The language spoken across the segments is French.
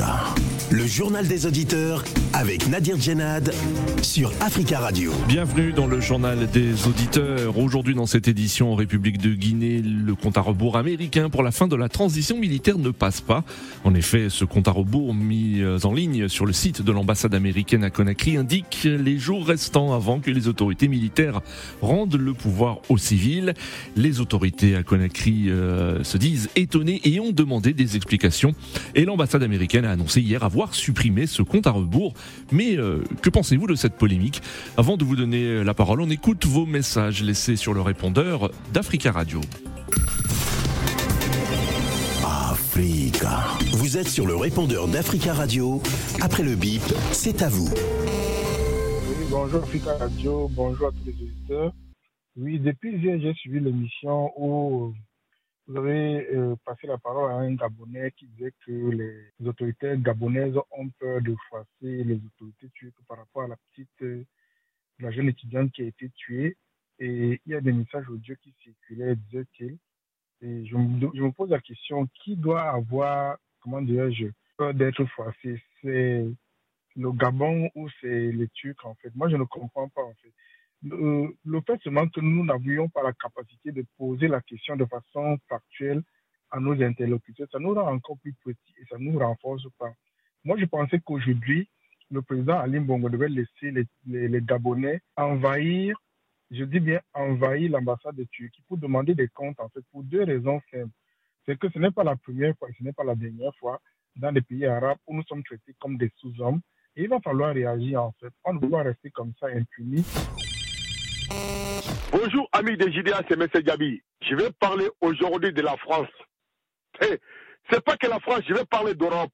Africa. Journal des auditeurs avec Nadir Djenad sur Africa Radio. Bienvenue dans le journal des auditeurs. Aujourd'hui dans cette édition en République de Guinée, le compte à rebours américain pour la fin de la transition militaire ne passe pas. En effet, ce compte à rebours mis en ligne sur le site de l'ambassade américaine à Conakry indique les jours restants avant que les autorités militaires rendent le pouvoir aux civils. Les autorités à Conakry euh, se disent étonnées et ont demandé des explications. Et l'ambassade américaine a annoncé hier avoir supprimé ce compte à rebours. Mais euh, que pensez-vous de cette polémique? Avant de vous donner la parole, on écoute vos messages laissés sur le répondeur d'Africa Radio. Africa. Vous êtes sur le répondeur d'Africa Radio. Après le bip, c'est à vous. Oui, bonjour Africa Radio, bonjour à tous les auditeurs. Oui, depuis hier, j'ai suivi l'émission où vous avez euh, passé la parole à un Gabonais qui disait que les autorités gabonaises ont peur de froisser les autorités turques par rapport à la petite, euh, la jeune étudiante qui a été tuée. Et il y a des messages audio qui circulaient, disait-il. Et je me, je me, pose la question, qui doit avoir, comment dirais-je, peur d'être froissé? C'est le Gabon ou c'est les Turcs, en fait? Moi, je ne comprends pas, en fait le, le, fait seulement que nous n'avions pas la capacité de poser la question de façon factuelle à nos interlocuteurs, ça nous rend encore plus petits et ça nous renforce pas. Moi, je pensais qu'aujourd'hui, le président Ali Bongo devait laisser les, Gabonais envahir, je dis bien envahir l'ambassade de Turquie pour demander des comptes, en fait, pour deux raisons simples. C'est que ce n'est pas la première fois, ce n'est pas la dernière fois dans les pays arabes où nous sommes traités comme des sous-hommes. Et il va falloir réagir, en fait. On ne peut pas rester comme ça impunis. Bonjour amis des JDA, c'est M. Gabi. Je vais parler aujourd'hui de la France. Hey, c'est pas que la France, je vais parler d'Europe.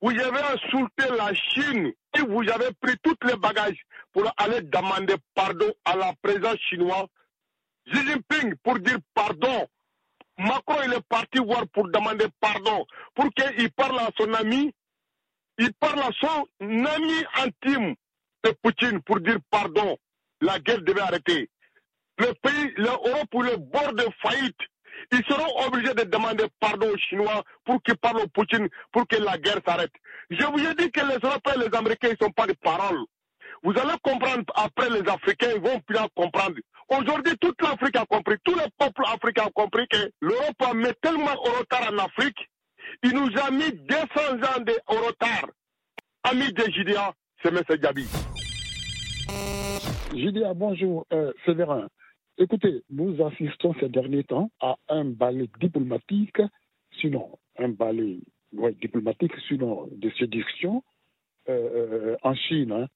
Vous avez insulté la Chine et vous avez pris tous les bagages pour aller demander pardon à la présidence chinoise. Xi Jinping pour dire pardon. Macron, il est parti voir pour demander pardon, pour qu'il parle à son ami, il parle à son ami intime de Poutine pour dire pardon. La guerre devait arrêter le pays, l'Europe ou le bord de faillite, ils seront obligés de demander pardon aux Chinois pour qu'ils parlent au Poutine, pour que la guerre s'arrête. Je vous ai dit que les Européens et les Américains ne sont pas des paroles. Vous allez comprendre après les Africains, ils vont plus comprendre. Aujourd'hui, toute l'Afrique a compris, tous les peuples africains ont compris que l'Europe a mis tellement au retard en Afrique, il nous a mis 200 ans de, au retard. Ami de Gidia, c'est M. Gabi. Gidia, bonjour, euh, Séverin. Écoutez, nous assistons ces derniers temps à un balai diplomatique, sinon un ouais, diplomatique, sinon de séduction euh, en Chine hein,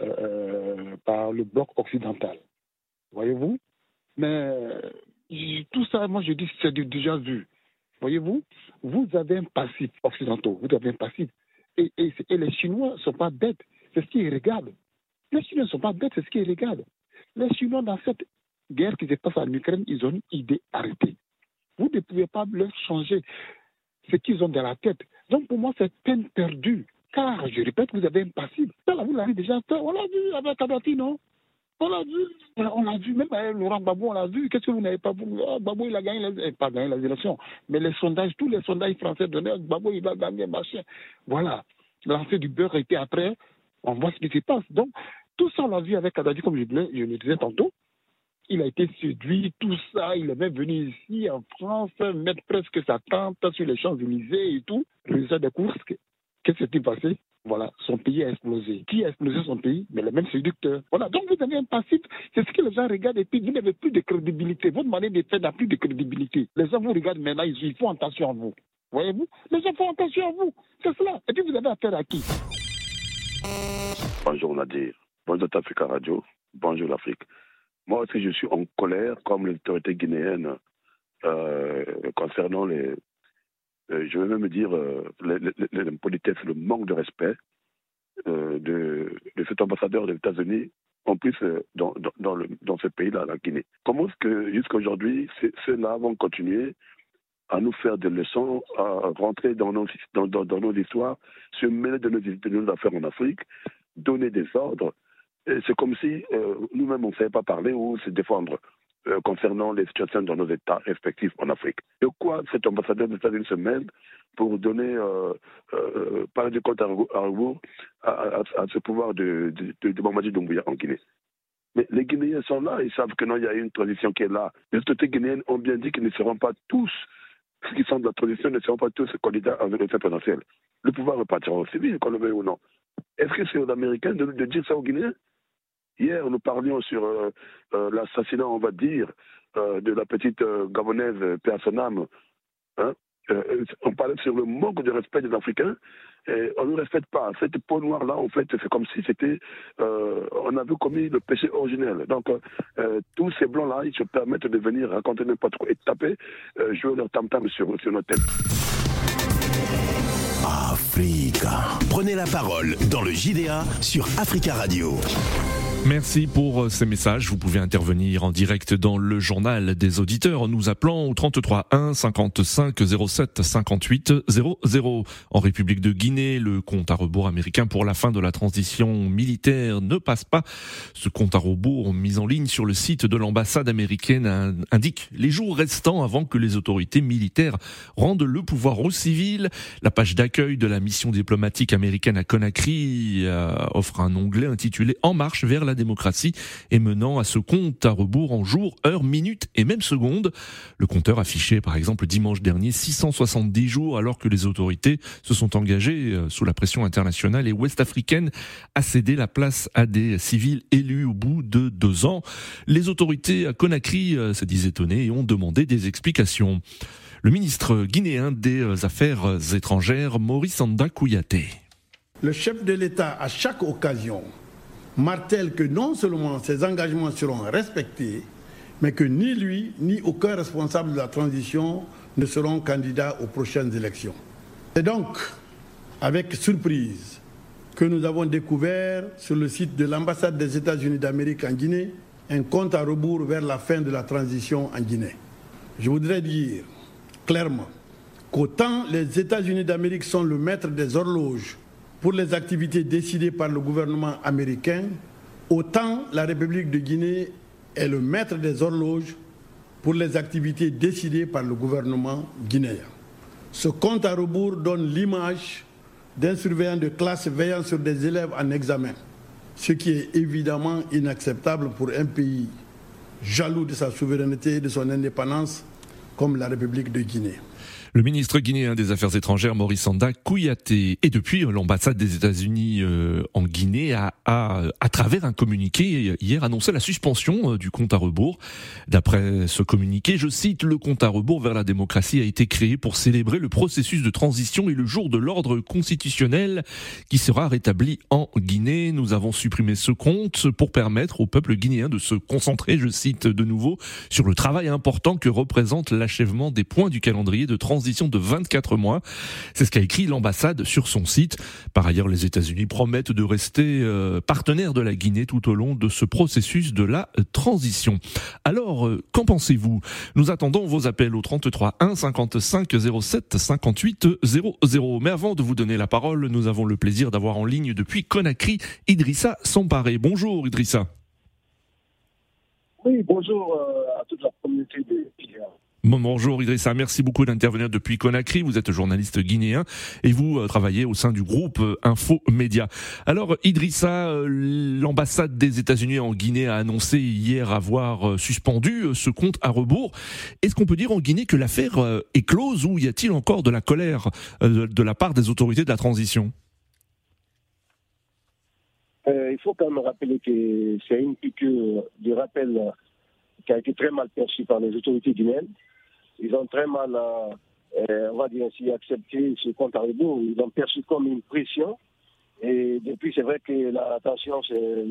euh, par le bloc occidental. Voyez-vous? Mais tout ça, moi je dis c'est déjà vu. Voyez-vous? Vous avez un passif occidentaux, vous avez un passif. Et, et, et les Chinois ne sont pas bêtes, c'est ce qu'ils regardent. Les Chinois ne sont pas bêtes, c'est ce qu'ils regardent. Les Chinois, dans cette guerre qui se passe en Ukraine, ils ont une idée arrêtée. Vous ne pouvez pas leur changer ce qu'ils ont dans la tête. Donc pour moi, c'est peine perdue. Car, je répète, vous avez un passif. Vous l'avez déjà fait. On l'a vu avec Kadhafi, non? On l'a vu. On l'a vu. Même avec Laurent Gbagbo, on l'a vu. Qu'est-ce que vous n'avez pas vu? Oh, Gbagbo, il a gagné les... Pas gagné les élections. Mais les sondages, tous les sondages français donnaient Gbagbo, il va gagner, machin. Voilà. Lancer du beurre était après. On voit ce qui se passe. Donc, tout ça, on l'a vu avec Kadhafi, comme je, le disais tantôt il a été séduit, tout ça. Il est même venu ici en France mettre presque sa tente sur les Champs-Élysées et tout. Résultat des courses, qu'est-ce qui s'est passé? Voilà, son pays a explosé. Qui a explosé son pays? Mais les mêmes séducteurs. Voilà, donc vous avez un passif. C'est ce que les gens regardent et puis vous n'avez plus de crédibilité. Votre manière de faire n'a plus de crédibilité. Les gens vous regardent maintenant, ils font attention à vous. Voyez-vous? Les gens font attention à vous. C'est cela. Et puis vous avez affaire à qui? Bonjour Nadir. Bonjour Africa Radio. Bonjour l'Afrique. Moi aussi, je suis en colère, comme l'autorité guinéenne, euh, concernant les. Euh, je vais même dire euh, l'impolitesse, le manque de respect euh, de, de, cet ambassadeur des États-Unis, en plus dans, dans, le, dans ce pays-là, la Guinée. Comment est-ce que jusqu'à aujourd'hui, ceux-là vont continuer à nous faire des leçons, à rentrer dans nos, dans, dans, nos histoires, se mêler de nos, de nos affaires en Afrique, donner des ordres c'est comme si euh, nous-mêmes, on ne savait pas parler ou se défendre. euh, concernant les situations dans nos États respectifs en Afrique. De quoi cet ambassadeur des États-Unis se mêle pour donner, euh, euh, parler du compte à rebours à, ce pouvoir de, de, de Doumbouya en Guinée mais les Guinéens sont là, ils savent que non, il y a une transition qui est là. Les autorités guinéennes ont bien dit qu'ils ne seront pas tous, ceux qui sont de la transition ne seront pas tous candidats à l'élection présidentielle. Le pouvoir repartira au civil, qu'on le veuille ou non. Est-ce que c'est aux Américains de, dire ça aux Guinéens Hier, nous parlions sur euh, euh, l'assassinat, on va dire, euh, de la petite Gabonaise Personam. Hein on parlait sur le manque de respect des Africains. Et on ne respecte pas. Cette peau noire-là, en fait, c'est comme si c'était. on avait commis le péché originel. Donc, tous ces blancs-là, ils se permettent de venir raconter n'importe quoi et taper, jouer leur tam-tam sur, sur notre tête. Africa. Prenez la parole dans le JDA sur Africa Radio. Merci pour euh, ces messages. Vous pouvez intervenir en direct dans le journal des auditeurs en nous appelant au 33 1 55 07 58 00. En République de Guinée, le compte à rebours américain pour la fin de la transition militaire ne passe pas. Ce compte à rebours mis en ligne sur le site de l'ambassade américaine indique les jours restants avant que les autorités militaires rendent le pouvoir aux civils. La page d'accueil de la mission diplomatique américaine à Conakry euh, offre un onglet intitulé En marche vers la démocratie et menant à ce compte à rebours en jours, heures, minutes et même secondes. Le compteur affichait par exemple dimanche dernier 670 jours alors que les autorités se sont engagées euh, sous la pression internationale et ouest-africaine à céder la place à des civils élus au bout de deux ans. Les autorités à Conakry euh, se disent étonnées et ont demandé des explications. Le ministre guinéen des Affaires étrangères, Maurice Anda Kouyaté. Le chef de l'État, à chaque occasion, martèle que non seulement ses engagements seront respectés, mais que ni lui, ni aucun responsable de la transition ne seront candidats aux prochaines élections. C'est donc avec surprise que nous avons découvert sur le site de l'ambassade des États-Unis d'Amérique en Guinée un compte à rebours vers la fin de la transition en Guinée. Je voudrais dire clairement qu'autant les États-Unis d'Amérique sont le maître des horloges pour les activités décidées par le gouvernement américain, autant la République de Guinée est le maître des horloges pour les activités décidées par le gouvernement guinéen. Ce compte à rebours donne l'image d'un surveillant de classe veillant sur des élèves en examen, ce qui est évidemment inacceptable pour un pays jaloux de sa souveraineté et de son indépendance comme la République de Guinée. Le ministre guinéen des Affaires étrangères, Maurice Sanda Kouyaté, et depuis l'ambassade des États-Unis euh, en Guinée a, à travers un communiqué, hier annoncé la suspension euh, du compte à rebours. D'après ce communiqué, je cite, le compte à rebours vers la démocratie a été créé pour célébrer le processus de transition et le jour de l'ordre constitutionnel qui sera rétabli en Guinée. Nous avons supprimé ce compte pour permettre au peuple guinéen de se concentrer, je cite de nouveau, sur le travail important que représente l'achèvement des points du calendrier de transition transition de 24 mois. C'est ce qu'a écrit l'ambassade sur son site. Par ailleurs, les États-Unis promettent de rester euh, partenaires de la Guinée tout au long de ce processus de la euh, transition. Alors, euh, qu'en pensez-vous? Nous attendons vos appels au 33 1 55 07 58 00. Mais avant de vous donner la parole, nous avons le plaisir d'avoir en ligne depuis Conakry Idrissa Samparé. Bonjour Idrissa. Oui, bonjour à toute la communauté des Bonjour Idrissa, merci beaucoup d'intervenir depuis Conakry. Vous êtes journaliste guinéen et vous euh, travaillez au sein du groupe euh, Info Média. Alors Idrissa, euh, l'ambassade des États-Unis en Guinée a annoncé hier avoir suspendu ce compte à rebours. Est-ce qu'on peut dire en Guinée que l'affaire est close ou y a-t-il encore de la colère de la part des autorités de la transition? Il faut quand même rappeler que c'est une piqûre de rappel qui a été très mal perçue par les autorités guinéennes ils ont très mal, euh, euh, on va dire ainsi, accepté ce compte à rebours. Ils ont perçu comme une pression. Et depuis, c'est vrai que la tension s'est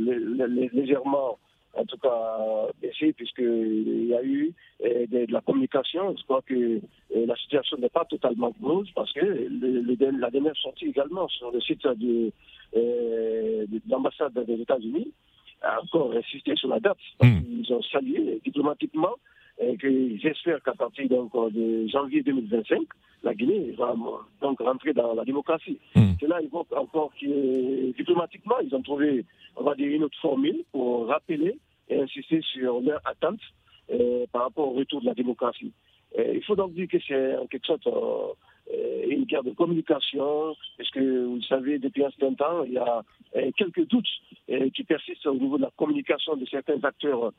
légèrement, en tout cas, baissée, puisqu'il y a eu euh, de, la communication. Je crois que la situation n'est pas totalement close, parce que la dernière sortie également sur le site de, l'ambassade des États-Unis a encore insisté sur la date. Hmm. Ils ont salué diplomatiquement et que j'espère qu'à partir donc, de janvier 2025, la Guinée va donc rentrer dans la démocratie. Mm. Cela évoque encore que diplomatiquement, ils ont trouvé, on va dire, une autre formule pour rappeler et insister sur leur attente par rapport au retour de la démocratie. il faut donc dire que c'est en quelque sorte une guerre de communication, parce que vous le savez, depuis un certain temps, il y a quelques doutes qui persistent au niveau de la communication de certains acteurs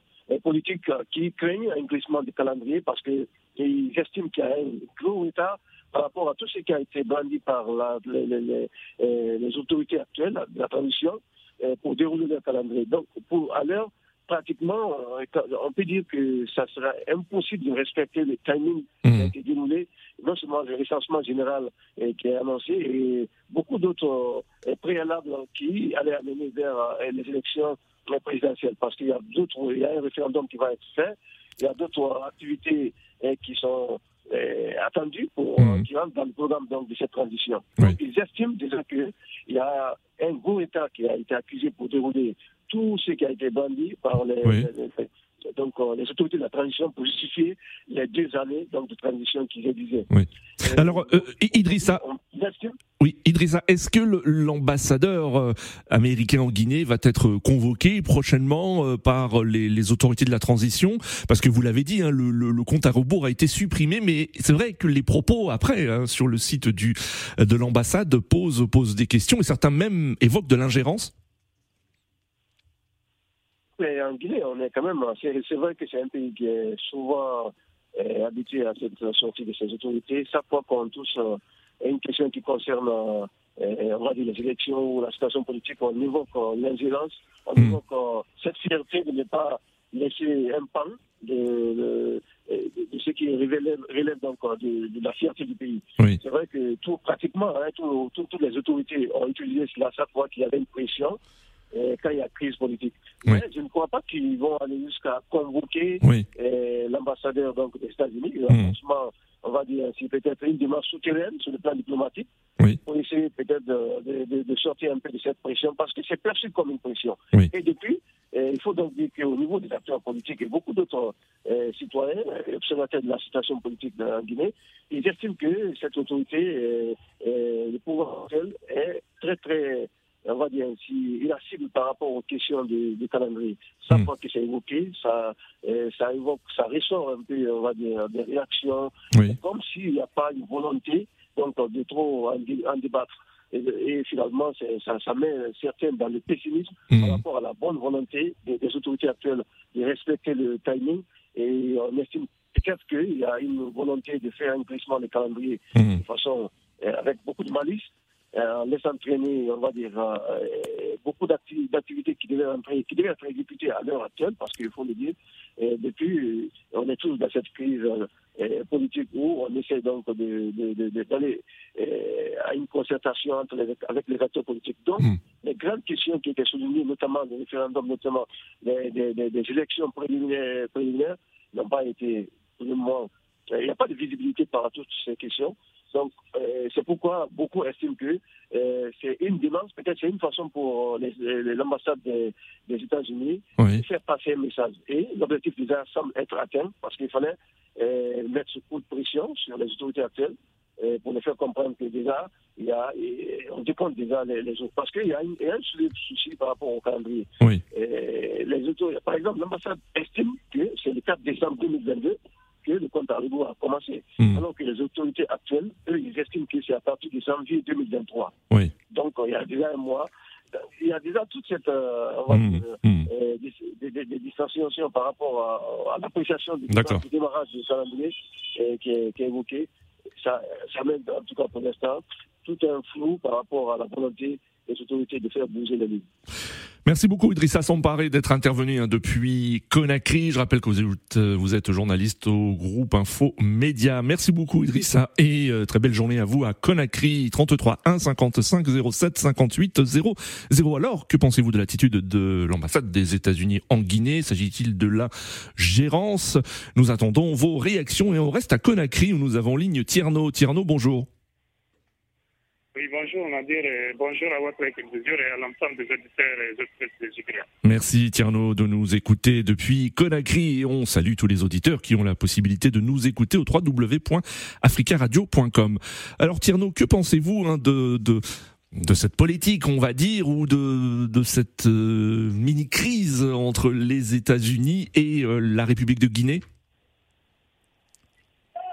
politiques qui craignent un glissement du calendrier parce qu'ils estiment qu'il y a un gros retard par rapport à tout ce qui a été brandi par les, autorités actuelles de la transition pour dérouler le calendrier. Donc, pour, à l'heure, pratiquement, euh, on peut dire que ça sera impossible de respecter le timing qui a mmh. été déroulé, non seulement le recensement général euh, qui est annoncé, et beaucoup d'autres euh, préalables qui allaient amener vers les élections présidentielles. Parce qu'il y a d'autres, il y a un référendum qui va être fait, il y a d'autres activités qui sont attendues pour mmh. qui rentrent dans le programme donc, de cette transition. ils estiment déjà qu'il y a un gros État qui a été accusé pour dérouler tout ce qui a été bandit par les, donc, euh, les autorités de la transition pour justifier les deux années donc, de transition qu'ils rédisaient. Oui. Euh, Alors, euh, Idrissa, oui, Idrissa, est-ce que l'ambassadeur américain en Guinée va être convoqué prochainement par les, autorités de la transition? Parce que vous l'avez dit, hein, le, compte à rebours a été supprimé, mais c'est vrai que les propos après hein, sur le site du, de l'ambassade posent, posent des questions et certains même évoquent de l'ingérence mais en Guinée, on est quand même. C'est vrai que c'est un pays qui est souvent euh, habitué à cette sortie de ses autorités. Chaque fois qu'on touche euh, une question qui concerne euh, on va dire les élections ou la situation politique, on évoque l'ingérence, on hmm. évoque cette fierté de ne pas laisser un pan de, de, ce qui relève, relève donc de, la fierté du pays. C'est vrai que tout, pratiquement, hein, toutes les autorités ont utilisé cela chaque fois qu'il y avait une pression. Euh, quand il y a crise politique. Mais je ne crois pas qu'ils vont aller jusqu'à convoquer euh, l'ambassadeur donc, des États-Unis. Hmm. on va dire, c'est peut-être une démarche souterraine sur le plan diplomatique pour essayer peut-être de, sortir un peu de cette pression parce que c'est perçu comme une pression. Et depuis, euh, il faut donc dire qu'au niveau des acteurs politiques et beaucoup d'autres citoyens et observateurs de la situation politique en Guinée, ils estiment que cette autorité, le pouvoir actuel, est très très on va dire, si il a cible par rapport aux questions du, calendrier. Ça, hmm. que c'est évoqué, ça, euh, ça évoque, ça ressort un peu, on va dire, des réactions, comme s'il n'y a pas une volonté donc, de trop en, débattre. Et, finalement, ça, ça, met certains dans le pessimisme par hmm. rapport à la bonne volonté des, autorités actuelles de respecter le timing. Et on estime peut-être qu'il y a une volonté de faire un glissement de calendrier hmm. de façon euh, avec beaucoup de malice en laissant traîner, on va dire, euh, beaucoup d'activités qui devaient, qui devaient être exécutées à l'heure actuelle, parce qu'il faut le dire, depuis, on est tous dans cette crise euh, politique où on essaie donc d'aller euh, à une concertation entre avec les acteurs politiques. Donc, hmm. les grandes questions qui étaient soulignées, notamment le référendum, notamment des, élections préliminaires, préliminaires n'ont pas été, pour le moment, il n'y a pas de visibilité par rapport à toutes ces questions. Donc, euh, c'est pourquoi beaucoup estiment que euh, c'est une demande, peut-être c'est une façon pour l'ambassade des, États-Unis de faire passer un message. Et l'objectif déjà semble être atteint parce qu'il fallait euh, mettre ce coup de pression sur les autorités actuelles pour les faire comprendre que déjà, il y a, on dépend déjà les, autres. Parce qu'il y, a un souci par rapport au calendrier. les autorités, par exemple, l'ambassade estime que c'est le 4 décembre 2022 le compte à rebours a commencé. Hmm. Alors que les autorités actuelles, eux, ils estiment que c'est à partir de janvier 2023. Oui. Donc, il y a déjà un mois. Il y a déjà toute cette euh, hmm. Hmm. Euh, des, distanciations par rapport à, l'appréciation du, démarrage du euh, qui, est, qui, est, évoqué. Ça, ça mène, en tout cas pour l'instant, tout un flou par rapport à la volonté Merci beaucoup Idrissa Samparé d'être intervenu hein, depuis Conakry. Je rappelle que vous êtes, euh, vous êtes journaliste au groupe Info Média. Merci beaucoup Idrissa et euh, très belle journée à vous à Conakry 33 1 55 07 58 0 0. Alors que pensez-vous de l'attitude de l'ambassade des États-Unis en Guinée? S'agit-il de la gérance Nous attendons vos réactions et on reste à Conakry où nous avons ligne Tierno. Tierno, bonjour. Oui, bonjour Nadir, et bonjour à votre équipe et à l'ensemble des auditeurs et auditrices de Merci Tierno de nous écouter depuis Conakry. Et on salue tous les auditeurs qui ont la possibilité de nous écouter au www.africaradio.com. Alors Tierno, que pensez-vous hein, de, cette politique, on va dire, ou de, de cette euh, mini-crise entre les États-Unis et euh, la République de Guinée?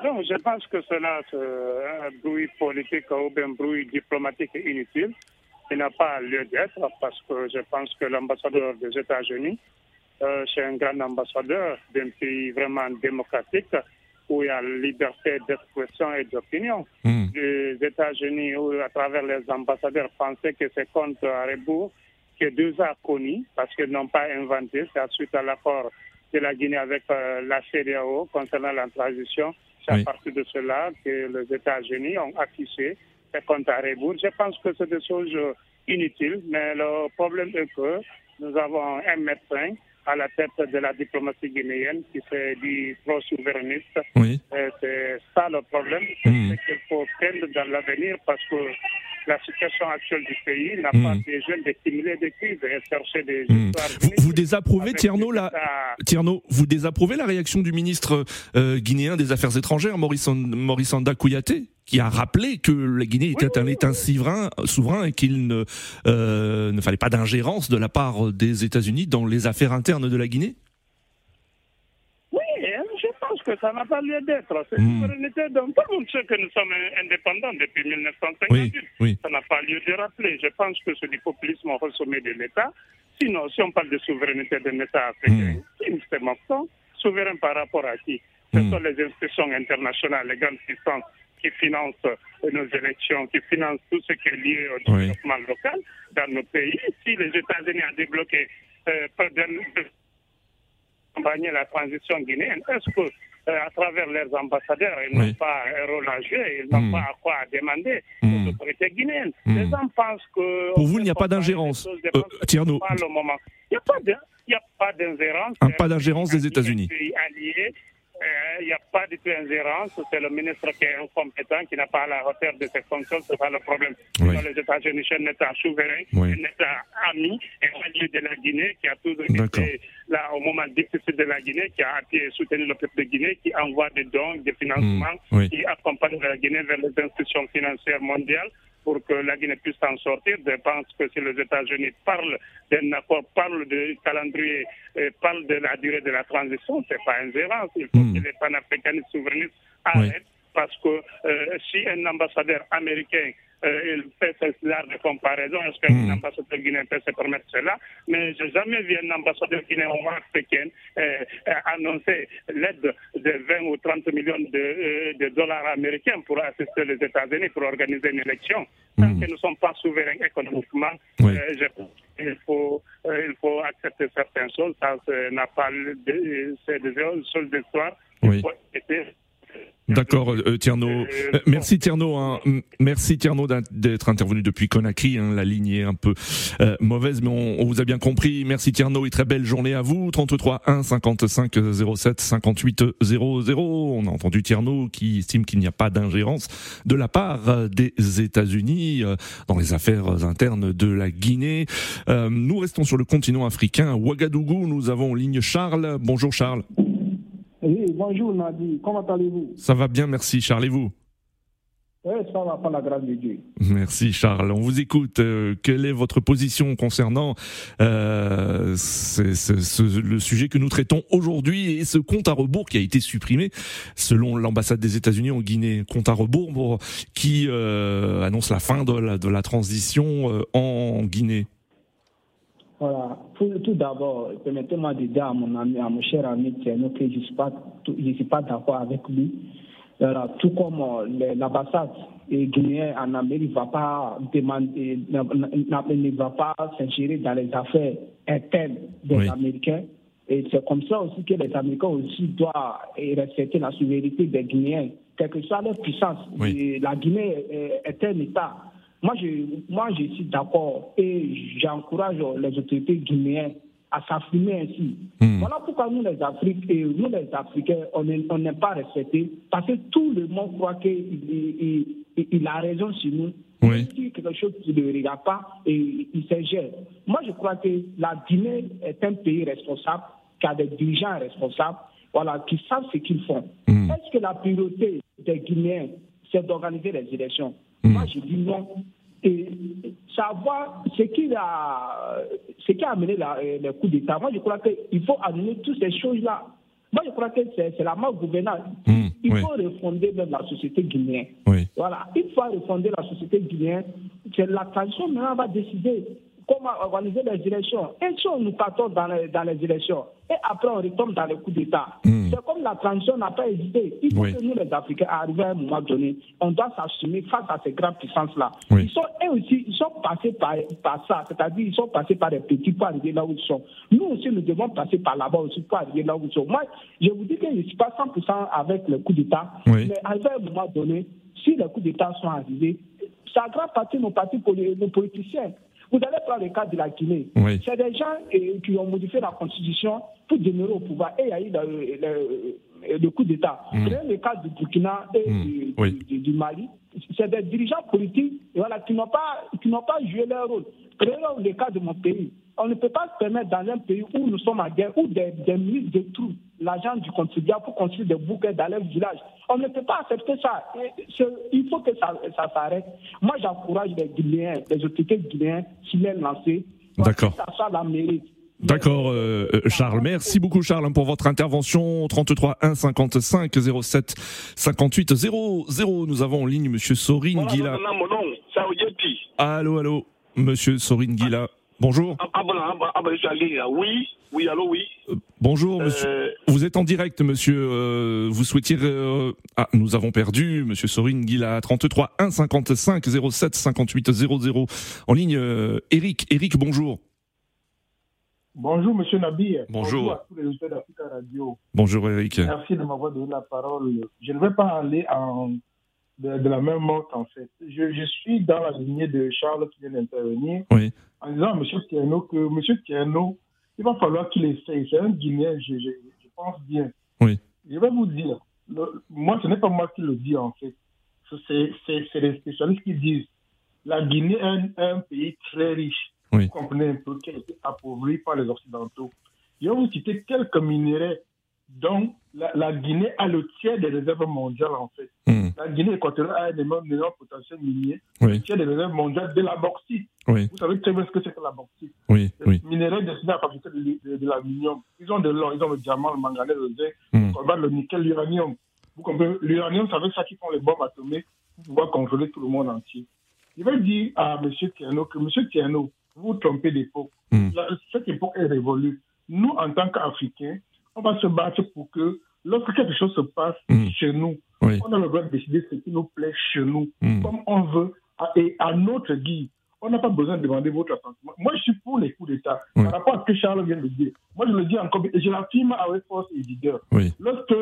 Non, je pense que cela, c'est un bruit politique ou un bruit diplomatique inutile. Il n'a pas lieu d'être parce que je pense que l'ambassadeur des États-Unis, euh, c'est un grand ambassadeur d'un pays vraiment démocratique où il y a liberté d'expression et d'opinion. Hmm. Les États-Unis, où, à travers les ambassadeurs, pensaient que c'est contre à rebours, que deux a connu, parce qu'ils n'ont pas inventé, c'est suite à l'accord de la Guinée avec euh, la CDAO concernant la transition. C'est Oui. à partir de cela que les États-Unis ont affiché ces comptes à rebours. Je pense que c'est des choses euh, inutiles, mais le problème est que nous avons un médecin à la tête de la diplomatie guinéenne qui s'est dit pro-souverainiste. Oui. Et C'est ça le problème, Hmm. c'est qu'il faut craindre dans l'avenir parce que la situation actuelle du pays n'a Hmm. pas besoin de stimuler des crises et chercher des Hmm. histoires Vous, désapprouvez, Tierno, des la, Tierno, vous désapprouvez la réaction du ministre euh, guinéen des Affaires étrangères, Maurice Maurice Kouyaté, qui a rappelé que la Guinée était un État souverain, souverain et qu'il ne, euh, ne fallait pas d'ingérence de la part des États-Unis dans les affaires internes de la Guinée Oui, hein, je pense que ça n'a pas lieu d'être. C'est Hmm. une souveraineté dont tout le monde sait que nous sommes indépendants depuis 1958. Oui, oui. Ça n'a pas lieu de rappeler. Je pense que c'est du populisme au sommet de l'État. Sinon, si on parle de souveraineté d'un État africain, c'est morceau. Souverain par rapport à qui? Ce Hmm. sont les institutions internationales, les grandes puissances qui financent euh, nos élections, qui financent tout ce qui est lié au Oui. développement local dans nos pays. Si les États-Unis ont débloqué euh, d'un accompagner la transition guinéenne. Est-ce que, à travers leurs ambassadeurs, ils Oui. n'ont pas un rôle à jouer, ils n'ont Hmm. pas à quoi demander Hmm. aux autorités guinéennes Hmm. Les gens pensent que. Pour vous, il n'y a pas d'ingérence, euh, Tierno. Pas. Il n'y a pas de- il n'y a pas d'ingérence. Un pas d'ingérence des États-Unis. Un pays allié. Euh, Il n'y a pas du tout d'ingérence. C'est le ministre qui est incompétent, qui n'a pas à la hauteur de ses fonctions. C'est ça le problème. Oui. Les États-Unis sont un État souverain, Oui. un État ami et allié de la Guinée qui a toujours été au moment difficile de la Guinée, qui a appuyé et soutenu le peuple de Guinée, qui envoie des dons, des financements. Oui. qui accompagne la Guinée vers les institutions financières mondiales pour que la Guinée puisse s'en sortir. Je pense que si les États-Unis parlent d'un accord, parlent du calendrier, parlent de la durée de la transition, c'est pas ingérence. Il faut Hmm. que les panafricanistes souverainistes Oui. arrêtent parce que euh, si un ambassadeur américain euh, il fait ce genre de comparaison, est-ce qu'un Hmm. ambassadeur guinéen peut se permettre cela? Mais j'ai jamais vu un ambassadeur guinéen ou africain euh, annoncer l'aide de 20 ou 30 millions de, euh, de dollars américains pour assister les États-Unis pour organiser une élection. Tant Hmm. que nous ne sommes pas souverains économiquement, Oui. euh, je pense qu'il faut, euh, il faut accepter certaines choses. Ça n'a pas de- c'est des choses d'histoire. Il Oui. faut D'accord, euh, Tierno. Euh, merci Tierno, hein. Merci Tierno d'être intervenu depuis Conakry. hein. La ligne est un peu euh, mauvaise, mais on, on vous a bien compris. Merci Tierno et très belle journée à vous. 33 1 55 07 58 00. On a entendu Tierno qui estime qu'il n'y a pas d'ingérence de la part euh, des États-Unis euh, dans les affaires internes de la Guinée. Euh, nous restons sur le continent africain. Ouagadougou, nous avons en ligne Charles. Bonjour Charles. Oui, bonjour Nadi, comment allez-vous? Ça va bien, merci Charles et vous? Oui, ça va par la grâce de Dieu. Merci Charles. On vous écoute. Euh, quelle est votre position concernant euh, c'est- c'est- ce- le sujet que nous traitons aujourd'hui et ce compte à rebours qui a été supprimé selon l'ambassade des États-Unis en Guinée? Compte à rebours qui euh, annonce la fin de la, de la transition en Guinée? Voilà, tout, tout d'abord, permettez-moi de dire à mon ami, à mon cher ami Tierno que je ne suis pas, d'accord avec lui. Voilà, tout comme euh, l'ambassade guinéenne en Amérique va pas demander, ne, va pas s'ingérer dans les affaires internes des Oui. Américains. Et c'est comme ça aussi que les Américains aussi doivent respecter la souveraineté des Guinéens, quelle que soit leur puissance. Oui. La Guinée est, est un État. Moi, je, moi, je suis d'accord et j'encourage les autorités guinéennes à s'affirmer ainsi. Hmm. Voilà pourquoi nous, les Africains, et nous, les Africains, on n'est pas respectés parce que tout le monde croit qu'il il, il- il a raison sur nous. Oui. Si quelque chose qui ne regarde pas, et il s'ingère. Moi, je crois que la Guinée est un pays responsable, qui a des dirigeants responsables, voilà, qui savent ce qu'ils font. Hmm. Est-ce que la priorité des Guinéens, c'est d'organiser les élections? Hmm. Moi, je dis non. Et savoir ce qui a, ce qui a amené la, le coup d'État. Moi, je crois qu'il faut amener toutes ces choses-là. Moi, je crois que c'est la gouvernance. Mmh, il oui. faut refonder même la société guinéenne. Oui. Voilà, il faut refonder la société guinéenne. C'est la transition maintenant va décider comment organiser les élections. Et si on nous partons dans les, dans les élections, et après on retombe dans le coup d'État, Mm. c'est comme la transition n'a pas hésité. Il faut Oui. que nous, les Africains, arrivions à un moment donné, on doit s'assumer face à ces grandes puissances-là. Oui. Ils sont, eux aussi, ils sont passés par, par ça, c'est-à-dire ils sont passés par des petits pour arriver là où ils sont. Nous aussi, nous devons passer par là-bas aussi pour arriver là où ils sont. Moi, je vous dis que je ne suis pas 100% avec le coup d'État, Oui. mais à un moment donné, si les coups d'État sont arrivés, ça grande partie nos partis politiciens. Vous allez prendre le cas de la Guinée. Oui. C'est des gens euh, qui ont modifié la constitution pour demeurer au pouvoir. Et il y a eu le, le- le coup d'État. Mm. Prenez le cas du Burkina et Mm. du, Oui. du- du Mali. C'est des dirigeants politiques voilà, qui n'ont pas, qui n'ont pas joué leur rôle. Prenons le cas de mon pays. On ne peut pas se permettre dans un pays où nous sommes en guerre, où des, des ministres détruisent l'argent du contribuable pour construire des bouquets dans leur village. On ne peut pas accepter ça. Il faut que ça, ça s'arrête. Moi, j'encourage les Guinéens, les autorités guinéennes, s'ils les lancé. D'accord. Que ça soit la mairie. D'accord, euh, euh, Charles. Merci beaucoup, Charles, pour votre intervention. 33 1 55 07 58 00. Nous avons en ligne Monsieur Sorin Oyepi. Allô, allô, Monsieur Sorin Guila. Bonjour. Ah, ah, voilà, ah, ah, bah. Oui, oui, allô, oui. Bonjour, Monsieur. Euh, Vous êtes en direct, Monsieur. euh, vous souhaitiez euh, Ah, nous avons perdu, Monsieur Sorin Guila. 33 1 55 07 58 00. En ligne, euh, Eric. Eric, bonjour. Bonjour, monsieur Nabi. Bonjour. à tous les auditeurs d'Africa Radio. Bonjour, Eric. Merci de m'avoir donné la parole. Je ne vais pas aller en, de, de la même mode, en fait. Je, je suis dans la lignée de Charles qui vient d'intervenir Oui. En disant à M. Tierno que M. Tierno, il va falloir qu'il essaye. C'est un Guinéen, je, je, je pense bien. Oui. Je vais vous dire, le- moi, ce n'est pas moi qui le dis, en fait. C'est les spécialistes qui disent la Guinée est un, un pays très riche. Oui. Vous comprenez un peu qui a été appauvri par les Occidentaux. Je vais vous citer quelques minéraux dont la, la Guinée a le tiers des réserves mondiales, en fait. Hmm. La Guinée équatoriale a un énorme, énorme potentiel minier, Oui. le tiers des réserves mondiales de la bauxite. Oui. Vous savez très bien ce que c'est que la bauxite. Oui. Oui. Minerai destiné à fabriquer de, de- de l'aluminium. Ils ont de l'or, ils ont le diamant, le manganèse, le zinc, Hmm. le nickel, l'uranium. Vous comprenez? L'uranium, c'est avec ça qu'ils font les bombes atomiques pour pouvoir contrôler tout le monde entier. Je vais dire à M. Tierno que M. Tierno, vous vous trompez d'époque. La- Cette époque est révolue. Nous, en tant qu'Africains, on va se battre pour que lorsque quelque chose se passe Hmm. chez nous, Oui. on a le droit de décider ce qui nous plaît chez nous, Hmm. comme on veut, à- et à notre guide. On n'a pas besoin de demander votre assentiment. Moi, je suis pour les coups d'État. Oui. Par rapport à ce que Charles vient de dire, moi, je le dis encore, et je l'affirme avec force et vigueur. Oui. Lorsque,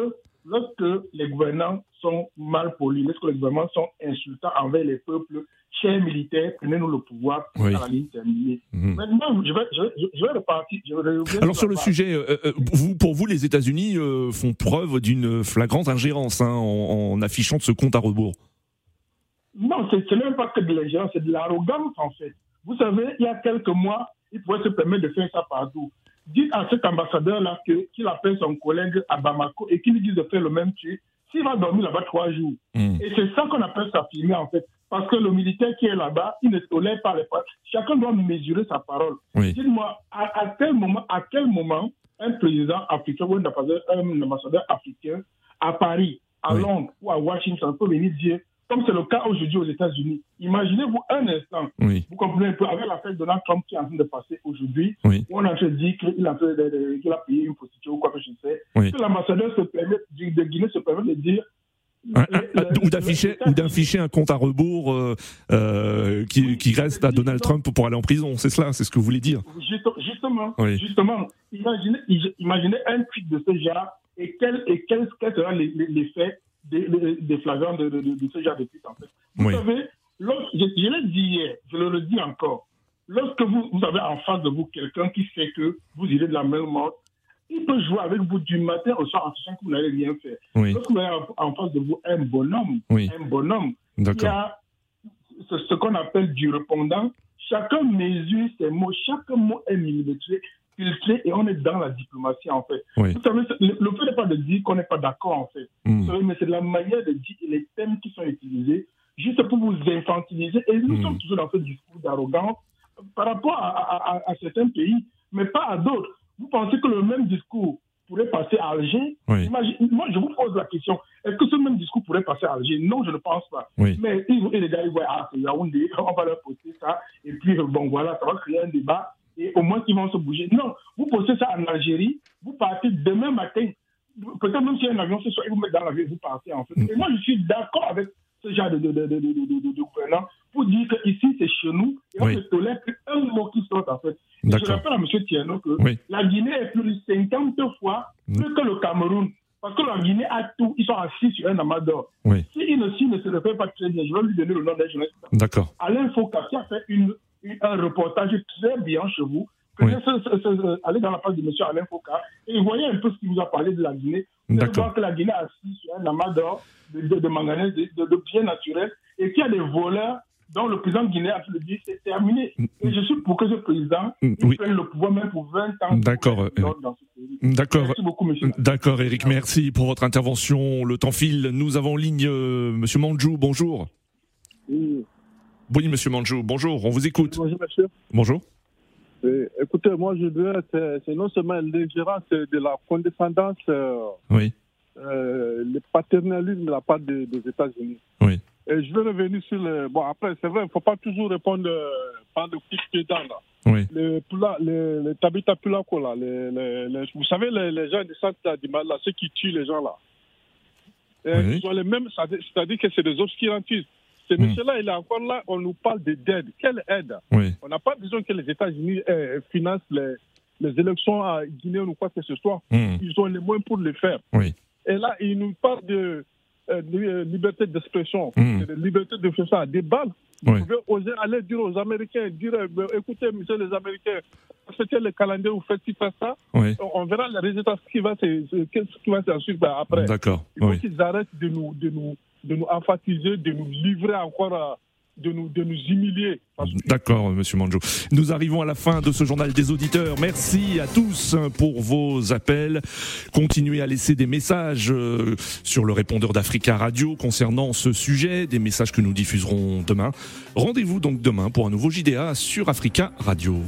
lorsque les gouvernants sont mal polis, lorsque les gouvernements sont insultants envers les peuples, chers militaires, prenez-nous le pouvoir Oui. la ligne terminée. Mhm. Maintenant, je vais, je, vais, je vais repartir. Je vais revenir Alors sur le sujet, euh, euh, vous, pour vous, les États-Unis euh, font preuve d'une flagrante ingérence hein, en, en affichant ce compte à rebours. Non, ce n'est même pas que de l'ingérence, c'est de l'arrogance en fait. Vous savez, il y a quelques mois, il pouvait se permettre de faire ça partout. Dites à cet ambassadeur-là qu'il appelle son collègue à Bamako et qu'il lui dise de faire le même truc. S'il va dormir là-bas trois jours. Hmm. Et c'est ça qu'on appelle s'affirmer en fait. Parce que le militaire qui est là-bas, il ne tolère pas les paroles. Chacun doit mesurer sa parole. Oui. Dites-moi, à, à quel moment, à quel moment un président africain ou un ambassadeur, africain à Paris, à Oui. Londres ou à Washington peut venir dire, comme c'est le cas aujourd'hui aux États-Unis, imaginez-vous un instant, Oui. vous comprenez un peu, avec l'affaire de Donald Trump qui est en train de passer aujourd'hui, Oui. où on de dire qu'il a payé une prostituée ou quoi que je sais, Oui. que l'ambassadeur de Guinée se permet de dire. Un- un- ou d'afficher ou d'afficher un compte à rebours euh, euh, qui, Oui, qui reste à. Donald Trump pour aller en prison. C'est cela, c'est ce que vous voulez dire. Juste- Justement, Oui. justement, imaginez, imaginez un truc de ce genre et quel, et quel, quel sera l'e- l'e- l'effet des, des, flagrants de, de, de, de ce genre de truc en fait. Vous Oui. savez, lorsque- je, je l'ai dit hier, je le redis encore, lorsque vous, vous avez en face de vous quelqu'un qui sait que vous irez de la même mort, il peut jouer avec vous du matin au soir en sachant que vous n'allez rien faire. Oui. Lorsque vous avez en, face de vous un bonhomme, Oui. un bonhomme, il y D'accord. a ce, qu'on appelle du répondant. Chacun mesure ses mots, chaque mot est millimétré, filtré et on est dans la diplomatie en fait. Oui. Vous savez, le, le fait n'est pas de dire qu'on n'est pas d'accord en fait. Hmm. Savez, mais c'est la manière de dire et les thèmes qui sont utilisés juste pour vous infantiliser. Et nous sommes toujours dans ce discours d'arrogance par rapport à, certains pays, mais pas à d'autres. Vous pensez que le même discours pourrait passer à Alger Moi, je vous pose la question est-ce que ce même discours pourrait passer à Alger Non, je ne pense pas. Mais et les gars, ils voient, ah, c'est Yaoundé, on va leur poster ça, et puis, bon, voilà, ça va créer un débat, et au moins, ils vont se bouger. Non, vous postez ça en Algérie, vous partez demain matin. Peut-être même si un avion soir, ils vous mettent dans l'avion, vous partez, en fait. Mm. Et moi, je suis d'accord avec ce genre de, de, de, de, de gouvernants pour dire qu'ici, c'est chez nous, et on ne tolère qu'un mot qui sort, en fait. je rappelle à M. Tierno que la Guinée est plus de 50 fois mm. plus que le Cameroun. Parce que la Guinée a tout, ils sont assis sur un amador. Oui. Si il ne, ne se le fait pas très bien, je vais lui donner le nom d'un journaliste. D'accord. Alain Foucault qui a fait une, un reportage très bien chez vous. Oui. aller dans la page de M. Alain Foucault et voyez un peu ce qu'il vous a parlé de la Guinée. Vous allez voir que la Guinée est assise sur un amador de, de manganèse, de, de, naturel, et qu'il y a des voleurs dont le président guinéen a le dire c'est terminé. Et je suis pour que ce président oui. prenne le pouvoir même pour 20 ans. D'accord. D'accord. Merci beaucoup, monsieur. D'accord, Eric. Merci pour votre intervention. Le temps file. Nous avons en ligne euh, Monsieur Manjou. Bonjour. Oui. Oui, Monsieur Manjou. Bonjour. On vous écoute. Bonjour, monsieur. Bonjour. écoutez, moi, je dirais c'est non seulement l'ingérence de la condescendance. Euh, oui. Euh, le paternalisme de la part des, des États-Unis. Oui. Et je vais revenir sur le. Bon, après, c'est vrai, il ne faut pas toujours répondre euh, par le coup de là. Oui. Les, les Tabita Pulako, là, vous savez, les, gens du centre d'animal, là, ceux qui tuent les gens, là. Oui. Ils sont les mêmes, c'est-à-dire que c'est des obscurantistes. Ce mmh. monsieur-là, il est encore là, on nous parle d'aide. Quelle aide? Oui. On n'a pas besoin que les États-Unis euh, financent les, les élections à Guinée ou quoi que ce soit. Mmh. Ils ont les moyens pour le faire. Oui. Et là, il nous parle de euh, euh, liberté d'expression, mmh. de liberté de faire ça à des balles. Vous pouvez oser aller dire aux Américains, dire euh, écoutez, monsieur les Américains, faites le calendrier, vous faites ci, faites ça. On verra les résultats, ce qui va, s'ensuivre ben, après. D'accord. Il faut qu'ils arrêtent de nous, de, nous, de nous emphatiser, de nous livrer encore à de nous, humilier. D'accord, Monsieur Manjo. Nous arrivons à la fin de ce journal des auditeurs. Merci à tous pour vos appels. Continuez à laisser des messages euh, sur le répondeur d'Africa Radio concernant ce sujet, des messages que nous diffuserons demain. Rendez-vous donc demain pour un nouveau JDA sur Africa Radio.